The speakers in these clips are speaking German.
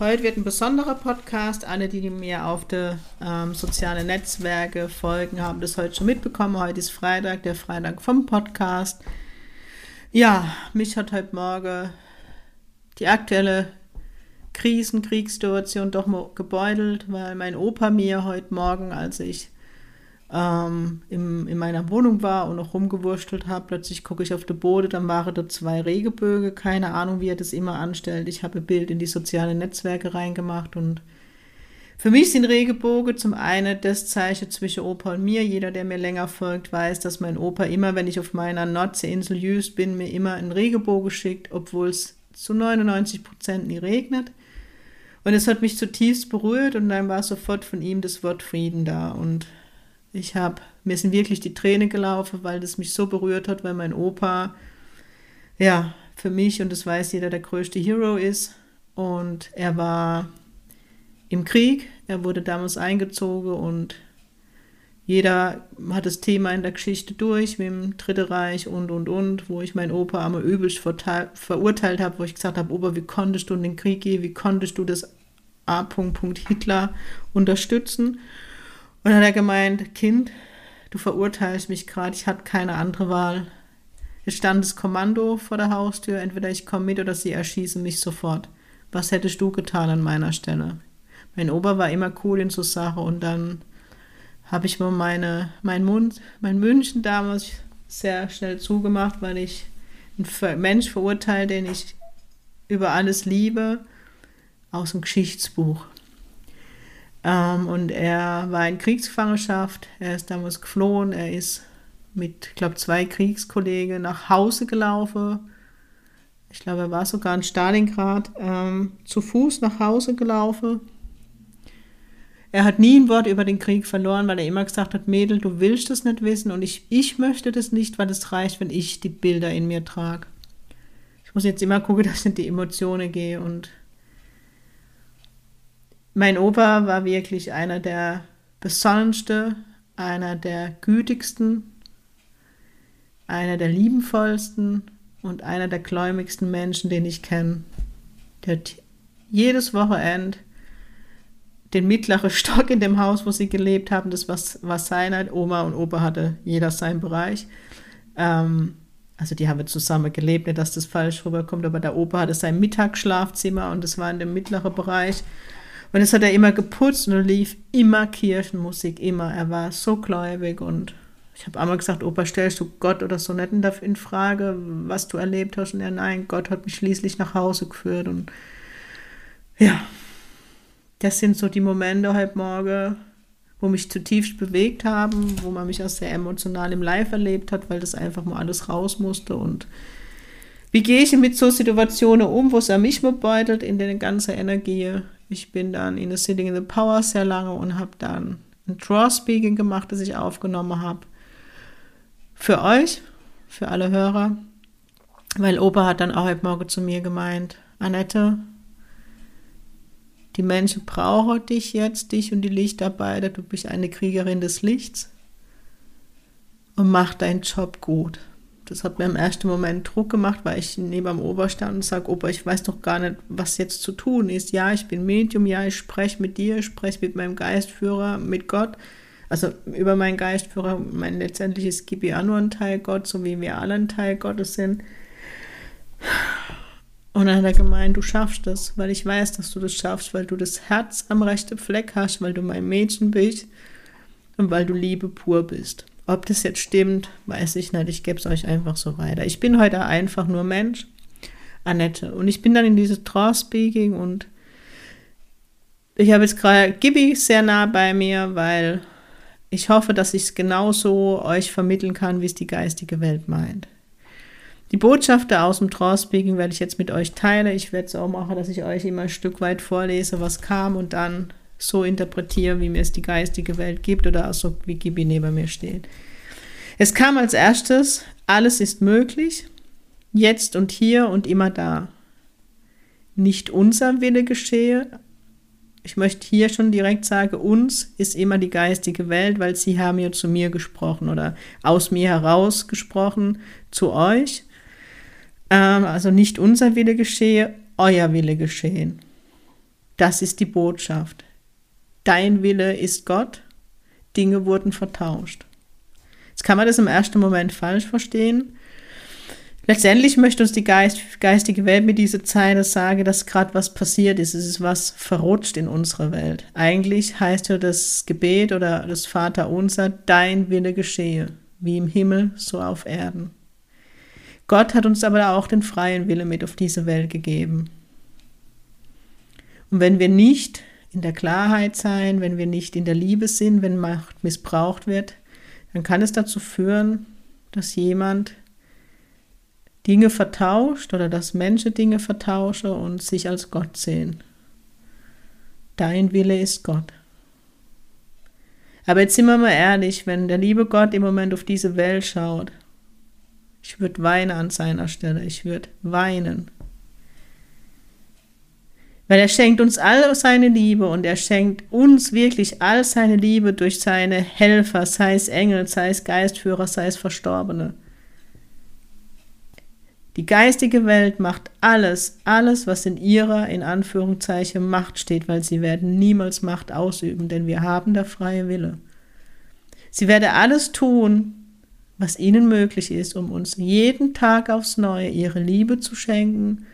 Heute wird ein besonderer Podcast. Alle, die mir auf die ähm, sozialen Netzwerke folgen, haben das heute schon mitbekommen. Heute ist Freitag, der Freitag vom Podcast. Ja, mich hat heute Morgen die aktuelle Krisen, Kriegssituation doch mal gebeutelt, weil mein Opa mir heute Morgen, als ich ähm, im, in meiner Wohnung war und noch rumgewurstelt habe. Plötzlich gucke ich auf den Boden, dann waren da zwei Regeböge. Keine Ahnung, wie er das immer anstellt. Ich habe ein Bild in die sozialen Netzwerke reingemacht und für mich sind Regebogen zum einen das Zeichen zwischen Opa und mir. Jeder, der mir länger folgt, weiß, dass mein Opa immer, wenn ich auf meiner Nordseeinsel Jüst bin, mir immer einen Regenbogen schickt, obwohl es zu 99 Prozent nie regnet. Und es hat mich zutiefst berührt und dann war sofort von ihm das Wort Frieden da. Und ich habe, mir sind wirklich die Tränen gelaufen, weil das mich so berührt hat, weil mein Opa, ja, für mich, und das weiß jeder, der größte Hero ist. Und er war im Krieg, er wurde damals eingezogen und jeder hat das Thema in der Geschichte durch, mit dem Dritten Reich und, und, und, wo ich meinen Opa einmal übelst verurteilt habe, wo ich gesagt habe, Opa, wie konntest du in den Krieg gehen, wie konntest du das A. Hitler unterstützen? Und dann hat er gemeint, Kind, du verurteilst mich gerade, ich hatte keine andere Wahl. Es stand das Kommando vor der Haustür, entweder ich komme mit oder sie erschießen mich sofort. Was hättest du getan an meiner Stelle? Mein Ober war immer cool in so Sachen und dann habe ich mir meine, meinen Mund, mein München damals sehr schnell zugemacht, weil ich einen Mensch verurteile, den ich über alles liebe, aus dem Geschichtsbuch. Ähm, und er war in Kriegsgefangenschaft. Er ist damals geflohen. Er ist mit, ich glaube, zwei Kriegskollegen nach Hause gelaufen. Ich glaube, er war sogar in Stalingrad ähm, zu Fuß nach Hause gelaufen. Er hat nie ein Wort über den Krieg verloren, weil er immer gesagt hat, Mädel, du willst das nicht wissen und ich, ich möchte das nicht, weil es reicht, wenn ich die Bilder in mir trage. Ich muss jetzt immer gucken, dass ich in die Emotionen gehe und mein Opa war wirklich einer der besonnensten, einer der gütigsten, einer der liebenvollsten und einer der gläubigsten Menschen, den ich kenne. Der hat jedes Wochenende den mittleren Stock in dem Haus, wo sie gelebt haben, das war, war seiner. Oma und Opa hatte jeder seinen Bereich. Ähm, also die haben zusammen gelebt, nicht, dass das falsch rüberkommt, aber der Opa hatte sein Mittagsschlafzimmer und das war in dem mittleren Bereich. Und das hat er immer geputzt und lief immer Kirchenmusik, immer. Er war so gläubig und ich habe einmal gesagt, Opa, stellst du Gott oder so nicht in Frage, was du erlebt hast? Und er, nein, Gott hat mich schließlich nach Hause geführt. Und ja, das sind so die Momente heute Morgen, wo mich zutiefst bewegt haben, wo man mich auch sehr emotional im Live erlebt hat, weil das einfach mal alles raus musste. Und wie gehe ich mit so Situationen um, wo es an mich beutelt in der ganzen Energie? Ich bin dann in the Sitting in the Power sehr lange und habe dann ein Draw Speaking gemacht, das ich aufgenommen habe. Für euch, für alle Hörer, weil Opa hat dann auch heute Morgen zu mir gemeint, Annette, die Menschen brauchen dich jetzt, dich und die Lichtarbeiter, du bist eine Kriegerin des Lichts und mach deinen Job gut. Das hat mir im ersten Moment Druck gemacht, weil ich neben dem Ober stand und sage, Opa, ich weiß doch gar nicht, was jetzt zu tun ist. Ja, ich bin Medium, ja, ich spreche mit dir, ich spreche mit meinem Geistführer, mit Gott. Also über meinen Geistführer, mein letztendliches Gibi auch nur ein Teil Gott, so wie wir alle ein Teil Gottes sind. Und dann hat er gemeint, du schaffst das, weil ich weiß, dass du das schaffst, weil du das Herz am rechten Fleck hast, weil du mein Mädchen bist und weil du Liebe pur bist. Ob das jetzt stimmt, weiß ich nicht. Ich gebe es euch einfach so weiter. Ich bin heute einfach nur Mensch, Annette. Und ich bin dann in dieses Draw-Speaking und ich habe jetzt gerade Gibi sehr nah bei mir, weil ich hoffe, dass ich es genauso euch vermitteln kann, wie es die geistige Welt meint. Die Botschaften aus dem Draw-Speaking werde ich jetzt mit euch teilen. Ich werde es auch machen, dass ich euch immer ein Stück weit vorlese, was kam und dann so interpretiere, wie mir es die geistige Welt gibt oder auch so, wie Gibi neben mir steht. Es kam als erstes, alles ist möglich, jetzt und hier und immer da. Nicht unser Wille geschehe. Ich möchte hier schon direkt sagen, uns ist immer die geistige Welt, weil sie haben ja zu mir gesprochen oder aus mir heraus gesprochen zu euch. Ähm, also nicht unser Wille geschehe, euer Wille geschehen. Das ist die Botschaft. Dein Wille ist Gott, Dinge wurden vertauscht. Jetzt kann man das im ersten Moment falsch verstehen. Letztendlich möchte uns die Geist, geistige Welt mit dieser Zeile sagen, dass gerade was passiert ist. Es ist was verrutscht in unserer Welt. Eigentlich heißt ja das Gebet oder das Vaterunser, dein Wille geschehe, wie im Himmel, so auf Erden. Gott hat uns aber auch den freien Wille mit auf diese Welt gegeben. Und wenn wir nicht in der Klarheit sein, wenn wir nicht in der Liebe sind, wenn Macht missbraucht wird, dann kann es dazu führen, dass jemand Dinge vertauscht oder dass Menschen Dinge vertauschen und sich als Gott sehen. Dein Wille ist Gott. Aber jetzt sind wir mal ehrlich, wenn der liebe Gott im Moment auf diese Welt schaut, ich würde weinen an seiner Stelle, ich würde weinen. Weil er schenkt uns all seine Liebe und er schenkt uns wirklich all seine Liebe durch seine Helfer, sei es Engel, sei es Geistführer, sei es Verstorbene. Die geistige Welt macht alles, alles, was in ihrer, in Anführungszeichen, Macht steht, weil sie werden niemals Macht ausüben, denn wir haben der freie Wille. Sie werden alles tun, was ihnen möglich ist, um uns jeden Tag aufs Neue ihre Liebe zu schenken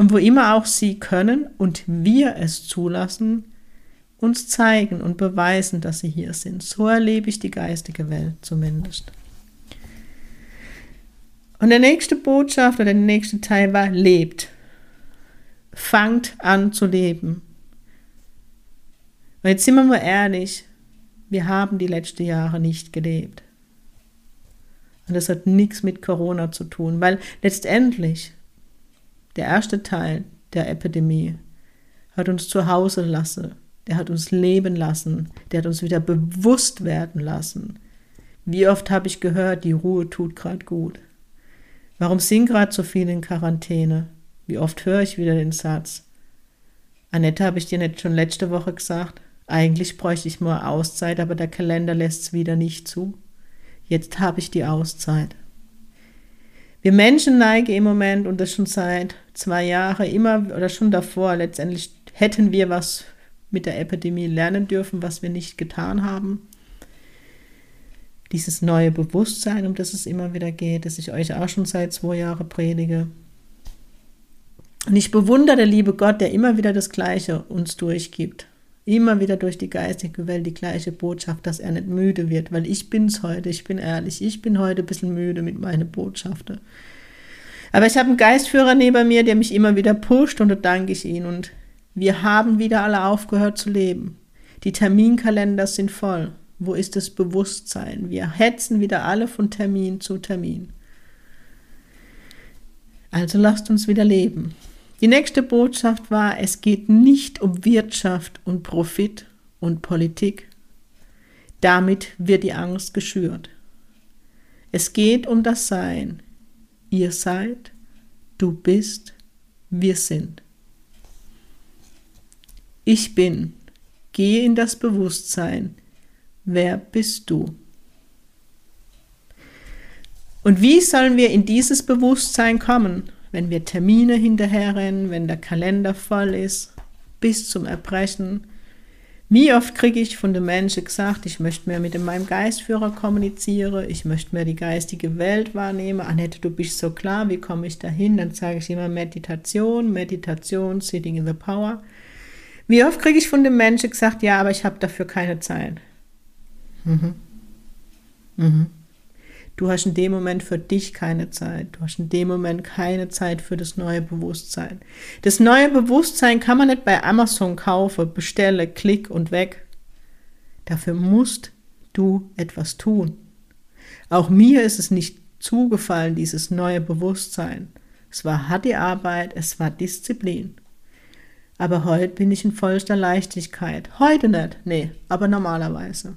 und wo immer auch sie können und wir es zulassen, uns zeigen und beweisen, dass sie hier sind. So erlebe ich die geistige Welt zumindest. Und der nächste Botschaft oder der nächste Teil war, lebt. Fangt an zu leben. Und jetzt sind wir mal ehrlich, wir haben die letzten Jahre nicht gelebt. Und das hat nichts mit Corona zu tun, weil letztendlich der erste Teil der Epidemie hat uns zu Hause lassen, der hat uns leben lassen, der hat uns wieder bewusst werden lassen. Wie oft habe ich gehört, die Ruhe tut gerade gut. Warum sind gerade so viele in Quarantäne? Wie oft höre ich wieder den Satz? Annette, habe ich dir nicht schon letzte Woche gesagt? Eigentlich bräuchte ich mal Auszeit, aber der Kalender lässt es wieder nicht zu. Jetzt habe ich die Auszeit. Wir Menschen neigen im Moment und das schon seit zwei Jahren immer oder schon davor, letztendlich hätten wir was mit der Epidemie lernen dürfen, was wir nicht getan haben. Dieses neue Bewusstsein, um das es immer wieder geht, das ich euch auch schon seit zwei Jahren predige. Und ich bewundere der liebe Gott, der immer wieder das Gleiche uns durchgibt immer wieder durch die geistige Welt die gleiche Botschaft, dass er nicht müde wird, weil ich bin's heute, ich bin ehrlich, ich bin heute ein bisschen müde mit meinen Botschaften. Aber ich habe einen Geistführer neben mir, der mich immer wieder pusht und da danke ich ihm. Und wir haben wieder alle aufgehört zu leben. Die Terminkalender sind voll. Wo ist das Bewusstsein? Wir hetzen wieder alle von Termin zu Termin. Also lasst uns wieder leben. Die nächste Botschaft war, es geht nicht um Wirtschaft und Profit und Politik. Damit wird die Angst geschürt. Es geht um das Sein. Ihr seid, du bist, wir sind. Ich bin. Gehe in das Bewusstsein. Wer bist du? Und wie sollen wir in dieses Bewusstsein kommen? Wenn wir Termine hinterherrennen, wenn der Kalender voll ist, bis zum Erbrechen. Wie oft kriege ich von den Menschen gesagt, ich möchte mehr mit meinem Geistführer kommunizieren, ich möchte mehr die geistige Welt wahrnehmen. Annette, du bist so klar, wie komme ich dahin? Dann sage ich immer Meditation, Meditation, Sitting in the Power. Wie oft kriege ich von den Menschen gesagt, ja, aber ich habe dafür keine Zeit. Mhm. Mhm. Du hast in dem Moment für dich keine Zeit. Du hast in dem Moment keine Zeit für das neue Bewusstsein. Das neue Bewusstsein kann man nicht bei Amazon kaufen, bestelle, klick und weg. Dafür musst du etwas tun. Auch mir ist es nicht zugefallen, dieses neue Bewusstsein. Es war harte Arbeit, es war Disziplin. Aber heute bin ich in vollster Leichtigkeit. Heute nicht, nee, aber normalerweise.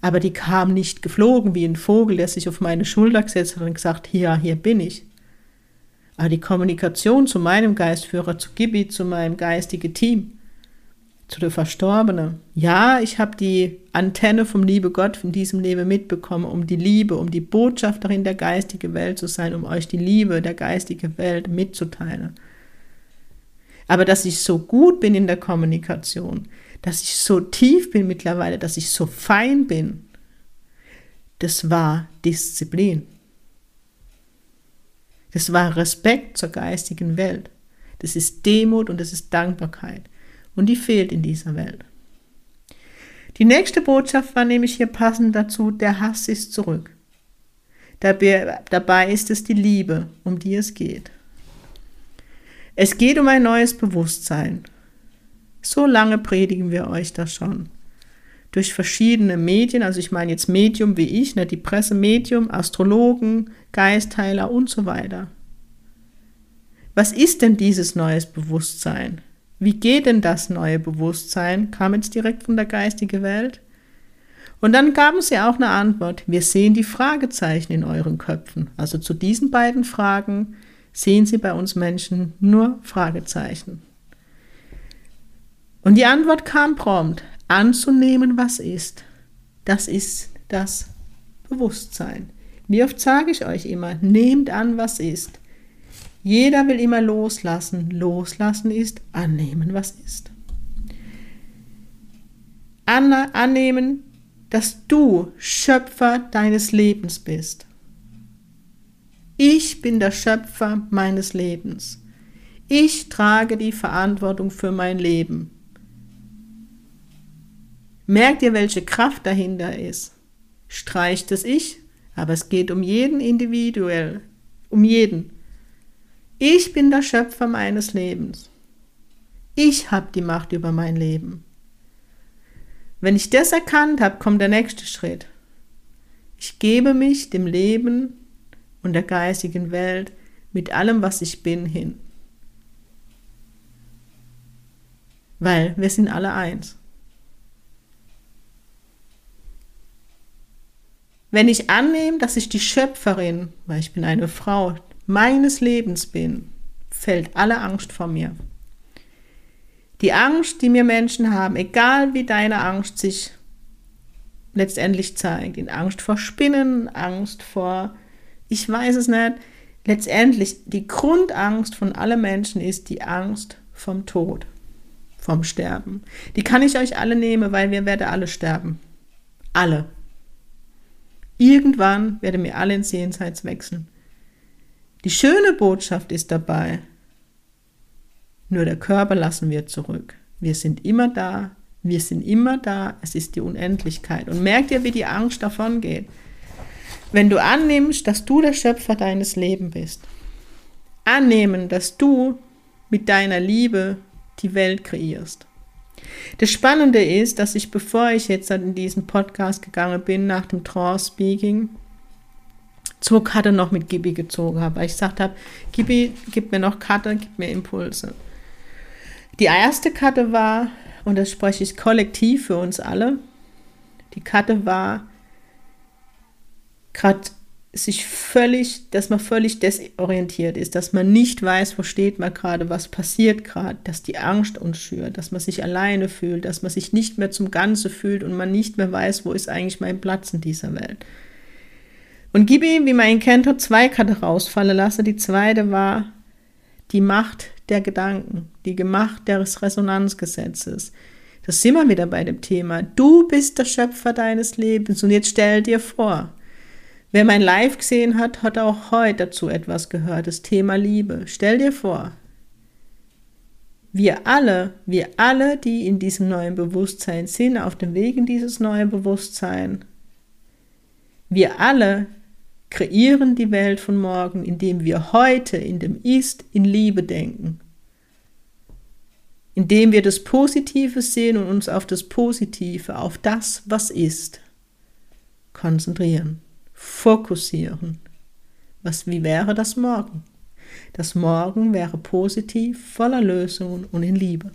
Aber die kam nicht geflogen wie ein Vogel, der sich auf meine Schulter gesetzt hat und gesagt, hier, hier bin ich. Aber die Kommunikation zu meinem Geistführer, zu Gibi, zu meinem geistigen Team, zu der Verstorbenen. Ja, ich habe die Antenne vom Liebe Gott von diesem Leben mitbekommen, um die Liebe, um die Botschafterin der geistigen Welt zu sein, um euch die Liebe der geistigen Welt mitzuteilen. Aber dass ich so gut bin in der Kommunikation, dass ich so tief bin mittlerweile, dass ich so fein bin, das war Disziplin. Das war Respekt zur geistigen Welt. Das ist Demut und das ist Dankbarkeit. Und die fehlt in dieser Welt. Die nächste Botschaft war nämlich hier passend dazu, der Hass ist zurück. Dabei ist es die Liebe, um die es geht. Es geht um ein neues Bewusstsein. So lange predigen wir euch das schon. Durch verschiedene Medien, also ich meine jetzt Medium wie ich, ne, die Pressemedium, Astrologen, Geistheiler und so weiter. Was ist denn dieses neues Bewusstsein? Wie geht denn das neue Bewusstsein? Kam jetzt direkt von der geistigen Welt? Und dann gaben sie auch eine Antwort. Wir sehen die Fragezeichen in euren Köpfen. Also zu diesen beiden Fragen sehen sie bei uns Menschen nur Fragezeichen. Und die Antwort kam prompt. Anzunehmen, was ist. Das ist das Bewusstsein. Wie oft sage ich euch immer, nehmt an, was ist. Jeder will immer loslassen. Loslassen ist annehmen, was ist. Anna, annehmen, dass du Schöpfer deines Lebens bist. Ich bin der Schöpfer meines Lebens. Ich trage die Verantwortung für mein Leben. Merkt ihr, welche Kraft dahinter ist? Streicht es ich, aber es geht um jeden individuell, um jeden. Ich bin der Schöpfer meines Lebens. Ich habe die Macht über mein Leben. Wenn ich das erkannt habe, kommt der nächste Schritt. Ich gebe mich dem Leben und der geistigen Welt mit allem, was ich bin, hin. Weil wir sind alle eins. Wenn ich annehme, dass ich die Schöpferin, weil ich bin eine Frau, meines Lebens bin, fällt alle Angst vor mir. Die Angst, die mir Menschen haben, egal wie deine Angst sich letztendlich zeigt, in Angst vor Spinnen, Angst vor, ich weiß es nicht, letztendlich die Grundangst von allen Menschen ist die Angst vom Tod, vom Sterben. Die kann ich euch alle nehmen, weil wir werden alle sterben. Alle. Irgendwann werden wir alle ins Jenseits wechseln. Die schöne Botschaft ist dabei, nur der Körper lassen wir zurück. Wir sind immer da, wir sind immer da, es ist die Unendlichkeit. Und merkt ihr, wie die Angst davon geht? Wenn du annimmst, dass du der Schöpfer deines Lebens bist, annehmen, dass du mit deiner Liebe die Welt kreierst. Das Spannende ist, dass ich, bevor ich jetzt in diesen Podcast gegangen bin, nach dem Trance-Speaking, zwei Karte noch mit Gibi gezogen habe, weil ich gesagt habe, Gibi, gib mir noch Karte, gib mir Impulse. Die erste Karte war, und das spreche ich kollektiv für uns alle, die Karte war gerade sich völlig, dass man völlig desorientiert ist, dass man nicht weiß, wo steht man gerade, was passiert gerade, dass die Angst uns schürt, dass man sich alleine fühlt, dass man sich nicht mehr zum Ganze fühlt und man nicht mehr weiß, wo ist eigentlich mein Platz in dieser Welt. Und gib ihm, wie man ihn kennt, hat zwei Karten rausfallen lassen. Die zweite war die Macht der Gedanken, die Macht des Resonanzgesetzes. Das sind wir wieder bei dem Thema. Du bist der Schöpfer deines Lebens. Und jetzt stell dir vor, wer mein Live gesehen hat, hat auch heute dazu etwas gehört, das Thema Liebe. Stell dir vor, wir alle, wir alle, die in diesem neuen Bewusstsein sind, auf dem Weg in dieses neue Bewusstsein, wir alle kreieren die Welt von morgen, indem wir heute in dem Ist in Liebe denken. Indem wir das Positive sehen und uns auf das Positive, auf das, was ist, konzentrieren, fokussieren. Was, wie wäre das morgen? Das Morgen wäre positiv, voller Lösungen und in Liebe.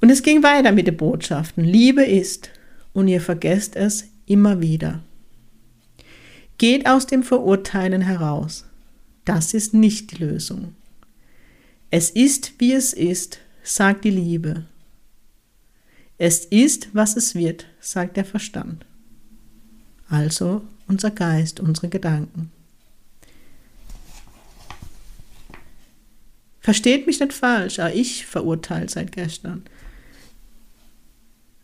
Und es ging weiter mit den Botschaften. Liebe ist, und ihr vergesst es immer wieder. Geht aus dem Verurteilen heraus. Das ist nicht die Lösung. Es ist, wie es ist, sagt die Liebe. Es ist, was es wird, sagt der Verstand. Also unser Geist, unsere Gedanken. Versteht mich nicht falsch, auch ich verurteile seit gestern.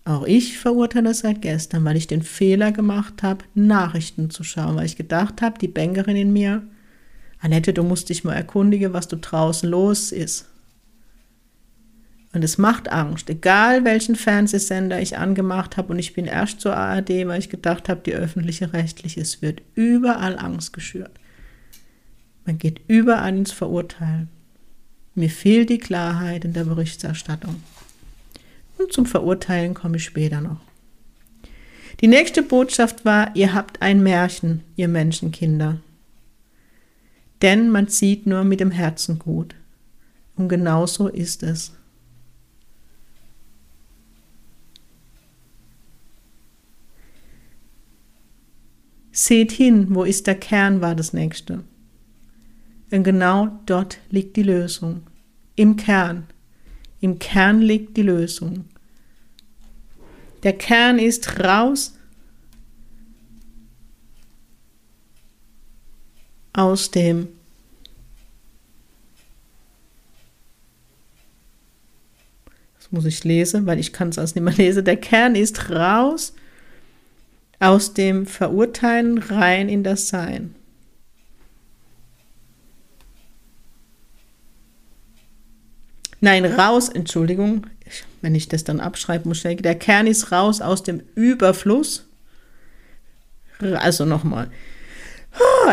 Auch ich verurteile seit gestern, weil ich den Fehler gemacht habe, Nachrichten zu schauen, weil ich gedacht habe, die Bankerin in mir, Annette, du musst dich mal erkundigen, was du draußen los ist. Und es macht Angst, egal welchen Fernsehsender ich angemacht habe. Und ich bin erst zur ARD, weil ich gedacht habe, die öffentliche rechtliche, es wird überall Angst geschürt. Man geht überall ins Verurteilen. Mir fehlt die Klarheit in der Berichterstattung. Und zum Verurteilen komme ich später noch. Die nächste Botschaft war, ihr habt ein Märchen, ihr Menschenkinder. Denn man sieht nur mit dem Herzen gut. Und genau so ist es. Seht hin, wo ist der Kern, war das nächste. Und genau dort liegt die Lösung. Im Kern. Im Kern liegt die Lösung. Der Kern ist raus aus dem Das muss ich lesen, weil ich kann es als nicht mehr lesen. Der Kern ist raus aus dem Verurteilen rein in das Sein. Nein, raus, Entschuldigung, wenn ich das dann abschreibe, muss der Kern ist raus aus dem Überfluss. Also nochmal.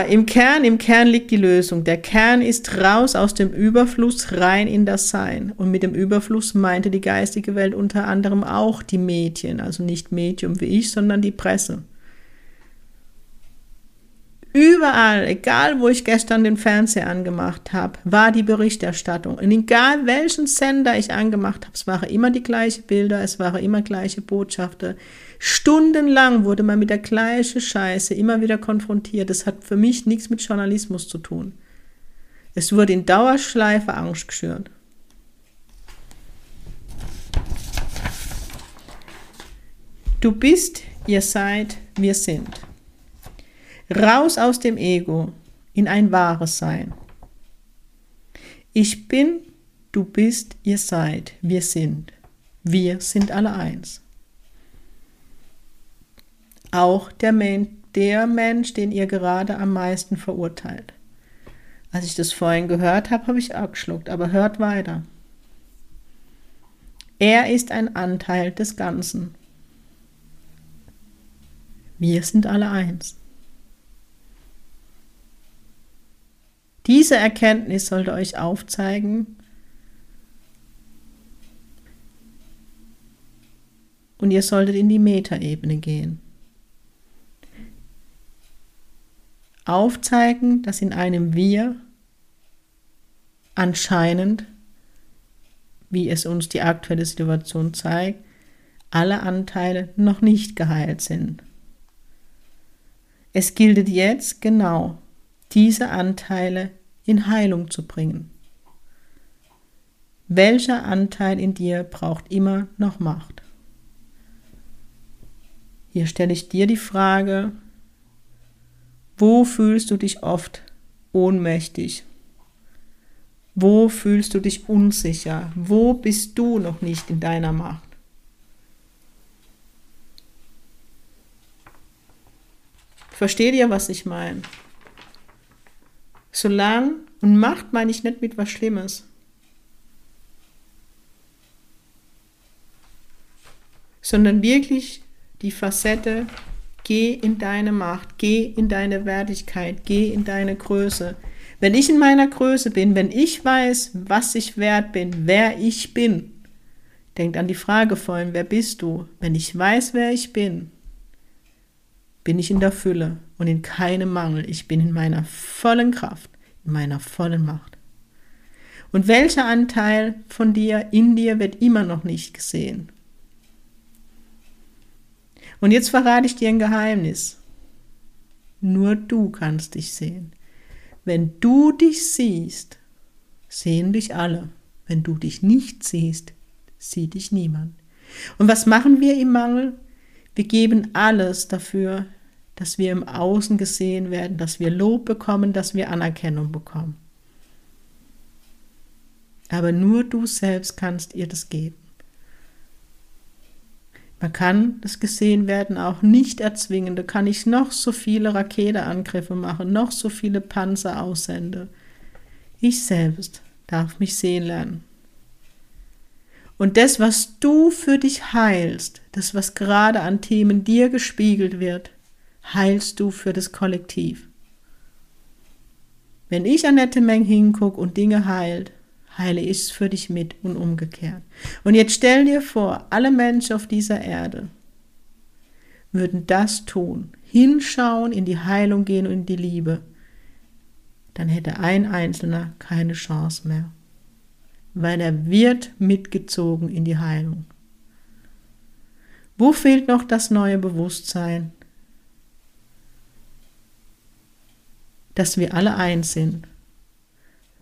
Im Kern, im Kern liegt die Lösung. Der Kern ist raus aus dem Überfluss rein in das Sein. Und mit dem Überfluss meinte die geistige Welt unter anderem auch die Medien, also nicht Medium wie ich, sondern die Presse. Überall, egal wo ich gestern den Fernseher angemacht habe, war die Berichterstattung. Und egal welchen Sender ich angemacht habe, es waren immer die gleichen Bilder, es waren immer gleiche Botschaften. Stundenlang wurde man mit der gleichen Scheiße immer wieder konfrontiert. Das hat für mich nichts mit Journalismus zu tun. Es wurde in Dauerschleife Angst geschürt. Du bist, ihr seid, wir sind. Raus aus dem Ego in ein wahres Sein. Ich bin, du bist, ihr seid, wir sind. Wir sind alle eins. Auch der, Men der Mensch, den ihr gerade am meisten verurteilt. Als ich das vorhin gehört habe, habe ich auch geschluckt, aber hört weiter. Er ist ein Anteil des Ganzen. Wir sind alle eins. Diese Erkenntnis sollte euch aufzeigen, und ihr solltet in die Metaebene gehen. Aufzeigen, dass in einem Wir anscheinend, wie es uns die aktuelle Situation zeigt, alle Anteile noch nicht geheilt sind. Es gilt jetzt genau diese Anteile in Heilung zu bringen. Welcher Anteil in dir braucht immer noch Macht? Hier stelle ich dir die Frage, wo fühlst du dich oft ohnmächtig? Wo fühlst du dich unsicher? Wo bist du noch nicht in deiner Macht? Versteht ihr, was ich meine? Solange, und Macht meine ich nicht mit was Schlimmes, sondern wirklich die Facette, geh in deine Macht, geh in deine Wertigkeit, geh in deine Größe. Wenn ich in meiner Größe bin, wenn ich weiß, was ich wert bin, wer ich bin, denkt an die Frage vorhin, wer bist du? Wenn ich weiß, wer ich bin, bin ich in der Fülle und in keinem Mangel. Ich bin in meiner vollen Kraft. in meiner vollen Macht. Und welcher Anteil von dir in dir wird immer noch nicht gesehen? Und jetzt verrate ich dir ein Geheimnis. Nur du kannst dich sehen. Wenn du dich siehst, sehen dich alle. Wenn du dich nicht siehst, sieht dich niemand. Und was machen wir im Mangel? Wir geben alles dafür, dass wir im Außen gesehen werden, dass wir Lob bekommen, dass wir Anerkennung bekommen. Aber nur du selbst kannst ihr das geben. Man kann das gesehen werden auch nicht erzwingen. Da kann ich noch so viele Raketeangriffe machen, noch so viele Panzer aussende. Ich selbst darf mich sehen lernen. Und das, was du für dich heilst, das, was gerade an Themen dir gespiegelt wird, heilst du für das Kollektiv. Wenn ich Annette Meng hingucke und Dinge heilt, heile ich es für dich mit und umgekehrt. Und jetzt stell dir vor, alle Menschen auf dieser Erde würden das tun, hinschauen, in die Heilung gehen und in die Liebe, dann hätte ein Einzelner keine Chance mehr, weil er wird mitgezogen in die Heilung. Wo fehlt noch das neue Bewusstsein, dass wir alle eins sind.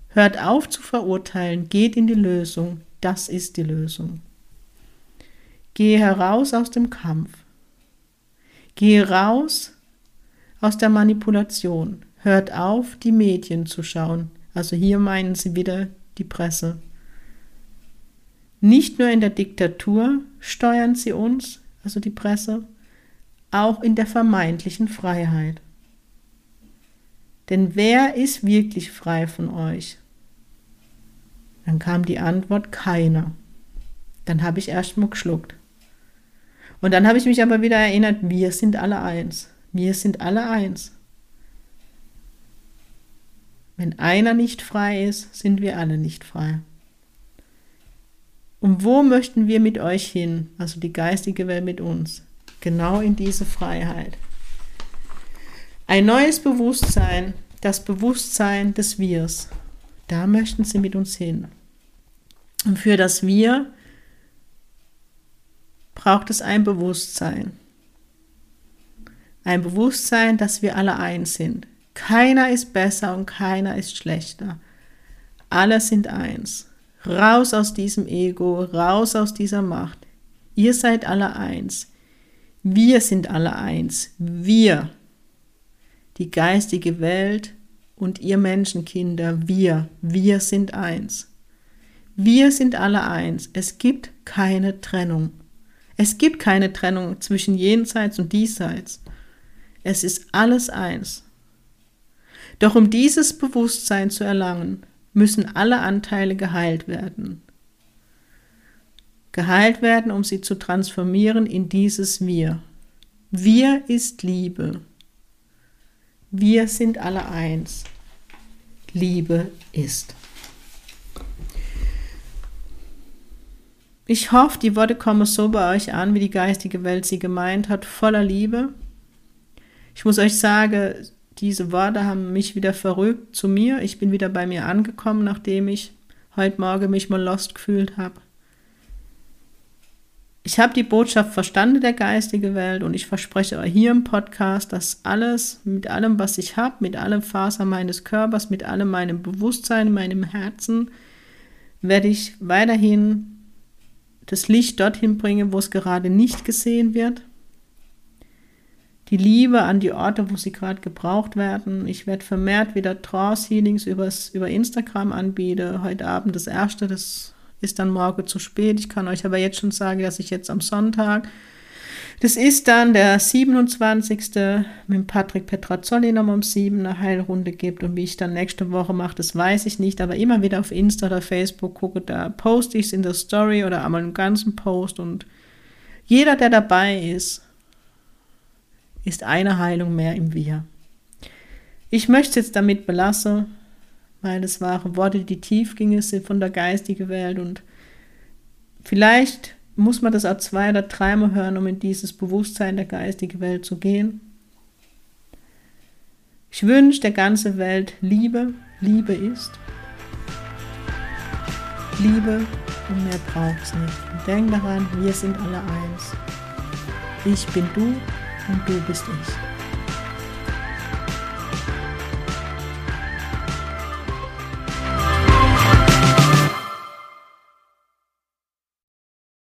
Hört auf zu verurteilen, geht in die Lösung, das ist die Lösung. Gehe heraus aus dem Kampf. Gehe raus aus der Manipulation. Hört auf, die Medien zu schauen. Also hier meinen sie wieder die Presse. Nicht nur in der Diktatur steuern sie uns, also die Presse, auch in der vermeintlichen Freiheit. Denn wer ist wirklich frei von euch? Dann kam die Antwort keiner. Dann habe ich erst mal geschluckt. Und dann habe ich mich aber wieder erinnert, wir sind alle eins. Wir sind alle eins. Wenn einer nicht frei ist, sind wir alle nicht frei. Und wo möchten wir mit euch hin, also die geistige Welt mit uns? Genau in diese Freiheit. Ein neues Bewusstsein, das Bewusstsein des Wirs. Da möchten sie mit uns hin. Und für das Wir braucht es ein Bewusstsein. Ein Bewusstsein, dass wir alle eins sind. Keiner ist besser und keiner ist schlechter. Alle sind eins. Raus aus diesem Ego, raus aus dieser Macht. Ihr seid alle eins. Wir sind alle eins. Wir die geistige Welt und ihr Menschenkinder, wir, wir sind eins. Wir sind alle eins. Es gibt keine Trennung. Es gibt keine Trennung zwischen jenseits und diesseits. Es ist alles eins. Doch um dieses Bewusstsein zu erlangen, müssen alle Anteile geheilt werden. Geheilt werden, um sie zu transformieren in dieses Wir. Wir ist Liebe. Wir sind alle eins. Liebe ist. Ich hoffe, die Worte kommen so bei euch an, wie die geistige Welt sie gemeint hat, voller Liebe. Ich muss euch sagen, diese Worte haben mich wieder verrückt zu mir. Ich bin wieder bei mir angekommen, nachdem ich heute Morgen mich mal lost gefühlt habe. Ich habe die Botschaft verstanden der geistigen Welt und ich verspreche euch hier im Podcast, dass alles, mit allem, was ich habe, mit allem Faser meines Körpers, mit allem meinem Bewusstsein, meinem Herzen, werde ich weiterhin das Licht dorthin bringen, wo es gerade nicht gesehen wird. Die Liebe an die Orte, wo sie gerade gebraucht werden. Ich werde vermehrt wieder Trance Healings über Instagram anbieten. Heute Abend das erste, das ist dann morgen zu spät. Ich kann euch aber jetzt schon sagen, dass ich jetzt am Sonntag, das ist dann der 27. mit Patrick Petrazzoli nochmal um 7 eine Heilrunde gibt. Und wie ich dann nächste Woche mache, das weiß ich nicht. Aber immer wieder auf Insta oder Facebook gucke, da poste ich es in der Story oder einmal im ganzen Post. Und jeder, der dabei ist, ist eine Heilung mehr im Wir. Ich möchte es jetzt damit belassen weil das waren Worte, die tief gingen sind von der geistigen Welt und vielleicht muss man das auch zwei oder dreimal hören, um in dieses Bewusstsein der geistigen Welt zu gehen. Ich wünsche der ganzen Welt Liebe, Liebe ist. Liebe und mehr braucht es nicht. Und denk daran, wir sind alle eins. Ich bin du und du bist ich.